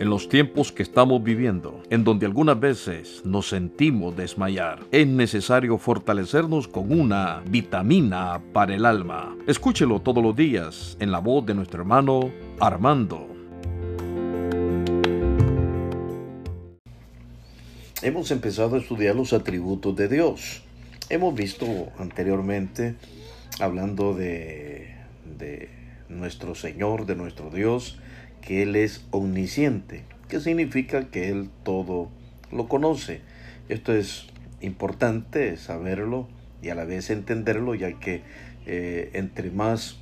En los tiempos que estamos viviendo, en donde algunas veces nos sentimos desmayar, es necesario fortalecernos con una vitamina para el alma. Escúchelo todos los días en la voz de nuestro hermano Armando. Hemos empezado a estudiar los atributos de Dios. Hemos visto anteriormente, hablando de, de nuestro Señor, de nuestro Dios, que Él es omnisciente, que significa que Él todo lo conoce. Esto es importante saberlo y a la vez entenderlo, ya que eh, entre más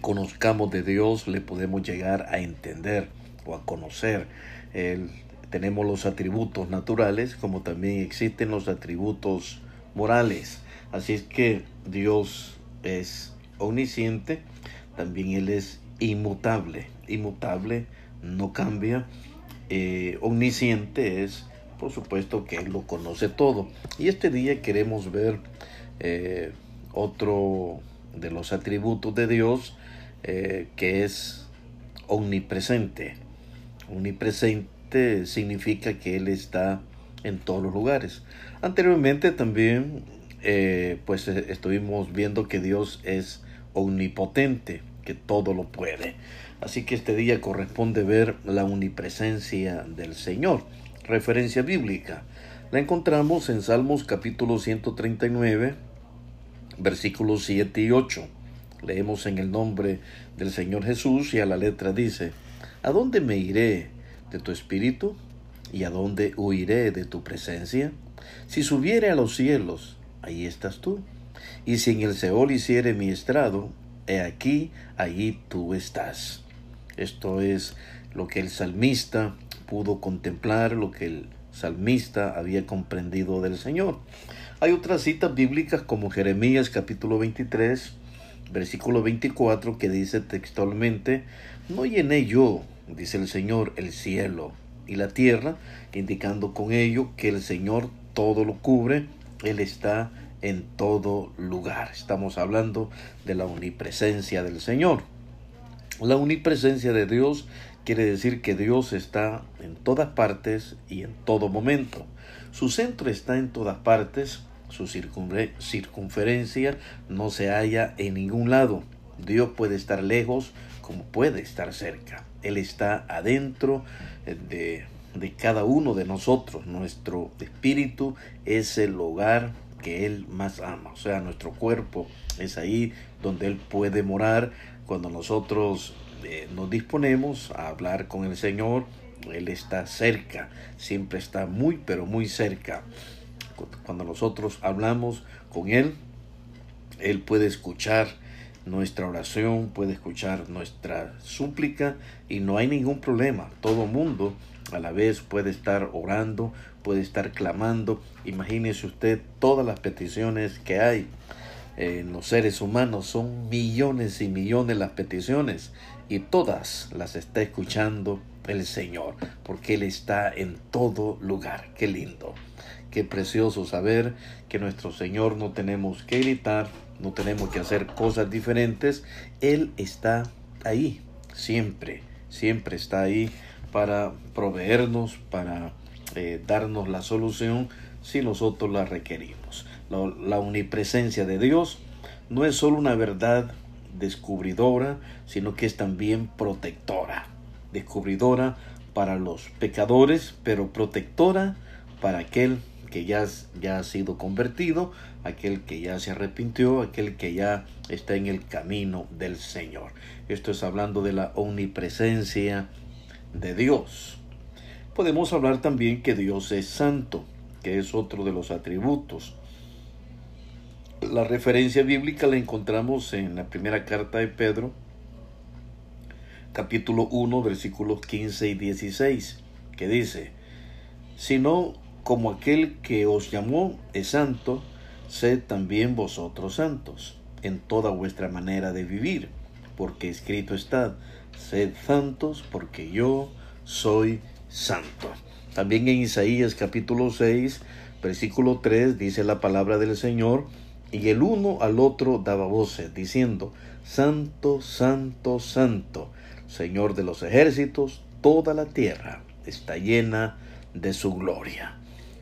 conozcamos de Dios, le podemos llegar a entender o a conocer. tenemos los atributos naturales, como también existen los atributos morales. Así es que Dios es omnisciente, también Él es inmutable. Inmutable no cambia. Eh, omnisciente es, por supuesto, que lo conoce todo. Y este día queremos ver eh, otro de los atributos de Dios eh, que es omnipresente. Omnipresente significa que Él está en todos los lugares. Anteriormente también pues estuvimos viendo que Dios es omnipotente que todo lo puede. Así que este día corresponde ver la omnipresencia del Señor. Referencia bíblica. La encontramos en Salmos capítulo 139, versículos 7 y 8. Leemos en el nombre del Señor Jesús y a la letra dice, ¿A dónde me iré de tu espíritu? ¿Y a dónde huiré de tu presencia? Si subiere a los cielos, ahí estás tú. Y si en el Seol hiciere mi estrado, he aquí, allí tú estás. Esto es lo que el salmista pudo contemplar, lo que el salmista había comprendido del Señor. Hay otras citas bíblicas como Jeremías capítulo 23, versículo 24, que dice textualmente, no llené yo, dice el Señor, el cielo y la tierra, indicando con ello que el Señor todo lo cubre, Él está en todo lugar. Estamos hablando de la omnipresencia del Señor. La omnipresencia de Dios quiere decir que Dios está en todas partes y en todo momento. Su centro está en todas partes, su circunferencia no se halla en ningún lado. Dios puede estar lejos como puede estar cerca. Él está adentro de, de cada uno de nosotros. Nuestro espíritu es el hogar que Él más ama. O sea, nuestro cuerpo es ahí donde Él puede morar. Cuando nosotros eh, nos disponemos a hablar con el Señor, Él está cerca, siempre está muy, pero muy cerca. Cuando nosotros hablamos con Él, Él puede escuchar nuestra oración, puede escuchar nuestra súplica y no hay ningún problema. Todo mundo a la vez puede estar orando, puede estar clamando. Imagínese usted todas las peticiones que hay en los seres humanos. Son millones y millones las peticiones y todas las está escuchando el Señor, porque Él está en todo lugar. Qué lindo, qué precioso saber que nuestro Señor no tenemos que gritar, no tenemos que hacer cosas diferentes. Él está ahí, siempre, siempre está ahí para proveernos, para eh, darnos la solución si nosotros la requerimos. La, la omnipresencia de Dios no es solo una verdad descubridora, sino que es también protectora. Descubridora para los pecadores, pero protectora para aquel que ya, ya ha sido convertido, aquel que ya se arrepintió, aquel que ya está en el camino del Señor. Esto es hablando de la omnipresencia de Dios. Podemos hablar también que Dios es santo, que es otro de los atributos. La referencia bíblica la encontramos en la primera carta de Pedro, capítulo 1, versículos 15 y 16, que dice, sino como aquel que os llamó es santo, sed también vosotros santos en toda vuestra manera de vivir, porque escrito está, sed santos porque yo soy santo. También en Isaías capítulo 6, versículo 3 dice la palabra del Señor, y el uno al otro daba voces, diciendo, Santo, Santo, Santo, Señor de los ejércitos, toda la tierra está llena de su gloria.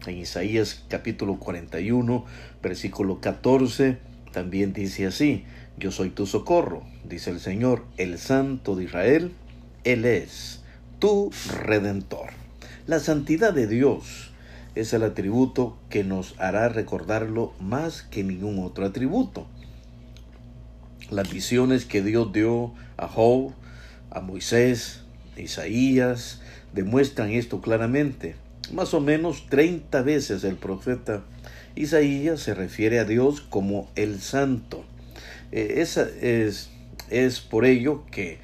En Isaías capítulo 41, versículo 14, también dice así, yo soy tu socorro, dice el Señor, el Santo de Israel, Él es tu redentor. La santidad de Dios es el atributo que nos hará recordarlo más que ningún otro atributo. Las visiones que Dios dio a Job, a Moisés, a Isaías, demuestran esto claramente. Más o menos 30 veces el profeta Isaías se refiere a Dios como el santo. Eh, esa es, es por ello que,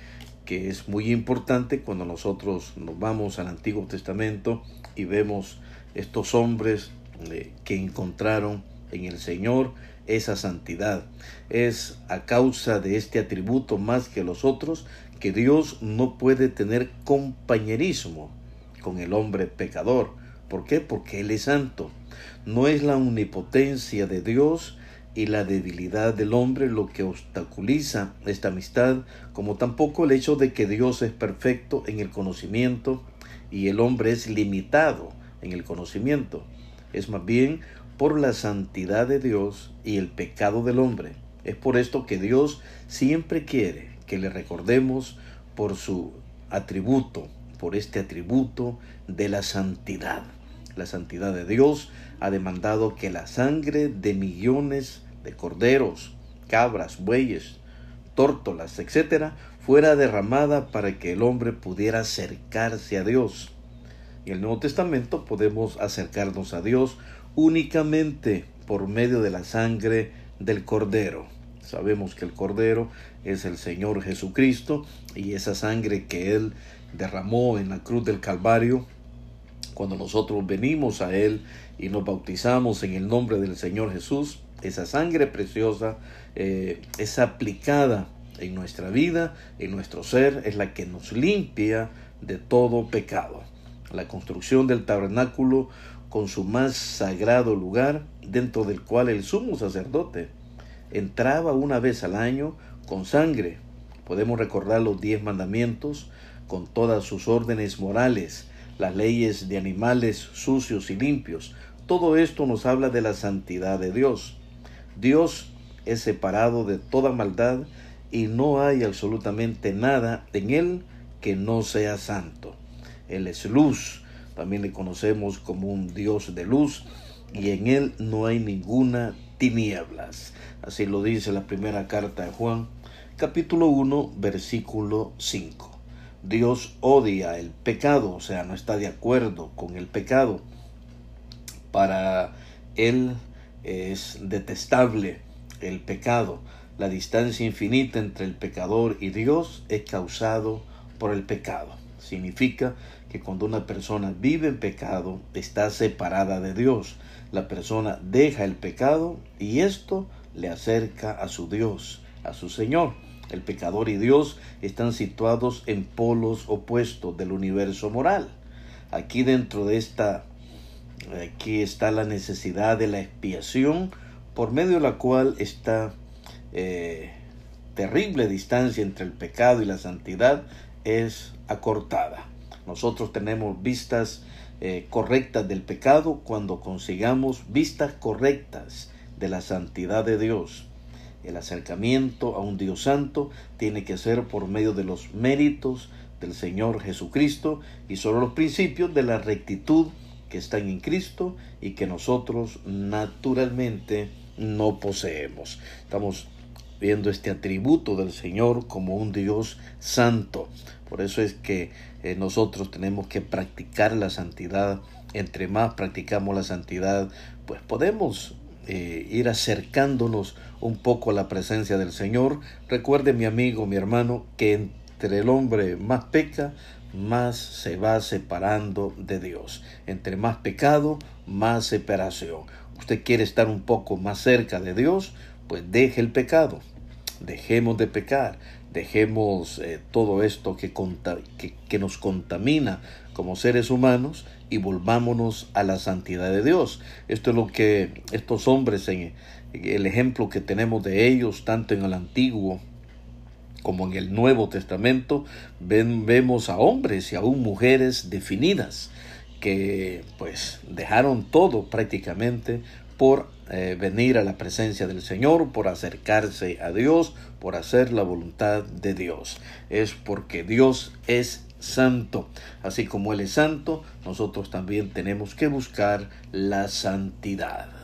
que es muy importante cuando nosotros nos vamos al Antiguo Testamento y vemos estos hombres eh, que encontraron en el Señor esa santidad. Es a causa de este atributo más que los otros que Dios no puede tener compañerismo con el hombre pecador. ¿Por qué? Porque Él es santo. No es la omnipotencia de Dios y la debilidad del hombre lo que obstaculiza esta amistad, como tampoco el hecho de que Dios es perfecto en el conocimiento y el hombre es limitado en el conocimiento. Es más bien por la santidad de Dios y el pecado del hombre. Es por esto que Dios siempre quiere que le recordemos por su atributo, por este atributo de la santidad. La santidad de Dios ha demandado que la sangre de millones de corderos, cabras, bueyes, tórtolas, etc., fuera derramada para que el hombre pudiera acercarse a Dios. En el Nuevo Testamento podemos acercarnos a Dios únicamente por medio de la sangre del Cordero. Sabemos que el Cordero es el Señor Jesucristo y esa sangre que Él derramó en la cruz del Calvario, cuando nosotros venimos a Él y nos bautizamos en el nombre del Señor Jesús, esa sangre preciosa eh, es aplicada en nuestra vida, en nuestro ser, es la que nos limpia de todo pecado la construcción del tabernáculo con su más sagrado lugar, dentro del cual el sumo sacerdote entraba una vez al año con sangre. Podemos recordar los diez mandamientos con todas sus órdenes morales, las leyes de animales sucios y limpios. Todo esto nos habla de la santidad de Dios. Dios es separado de toda maldad y no hay absolutamente nada en él que no sea santo. Él es luz, también le conocemos como un Dios de luz, y en Él no hay ninguna tinieblas. Así lo dice la primera carta de Juan, capítulo 1, versículo 5. Dios odia el pecado, o sea, no está de acuerdo con el pecado. Para Él es detestable el pecado. La distancia infinita entre el pecador y Dios es causado por el pecado. Significa que cuando una persona vive en pecado, está separada de Dios. La persona deja el pecado y esto le acerca a su Dios, a su Señor. El pecador y Dios están situados en polos opuestos del universo moral. Aquí dentro de esta, aquí está la necesidad de la expiación por medio de la cual esta eh, terrible distancia entre el pecado y la santidad es acortada. Nosotros tenemos vistas eh, correctas del pecado cuando consigamos vistas correctas de la santidad de Dios. El acercamiento a un Dios santo tiene que ser por medio de los méritos del Señor Jesucristo y sobre los principios de la rectitud que están en Cristo y que nosotros naturalmente no poseemos. Estamos viendo este atributo del Señor como un Dios santo. Por eso es que eh, nosotros tenemos que practicar la santidad. Entre más practicamos la santidad, pues podemos eh, ir acercándonos un poco a la presencia del Señor. Recuerde mi amigo, mi hermano, que entre el hombre más peca, más se va separando de Dios. Entre más pecado, más separación. Usted quiere estar un poco más cerca de Dios, pues deje el pecado dejemos de pecar, dejemos eh, todo esto que, nos contamina como seres humanos y volvámonos a la santidad de Dios. Esto es lo que estos hombres, en el ejemplo que tenemos de ellos, tanto en el Antiguo como en el Nuevo Testamento, vemos a hombres y aún mujeres definidas que pues dejaron todo prácticamente por eh, venir a la presencia del Señor, por acercarse a Dios, por hacer la voluntad de Dios. Es porque Dios es santo. Así como Él es santo, nosotros también tenemos que buscar la santidad.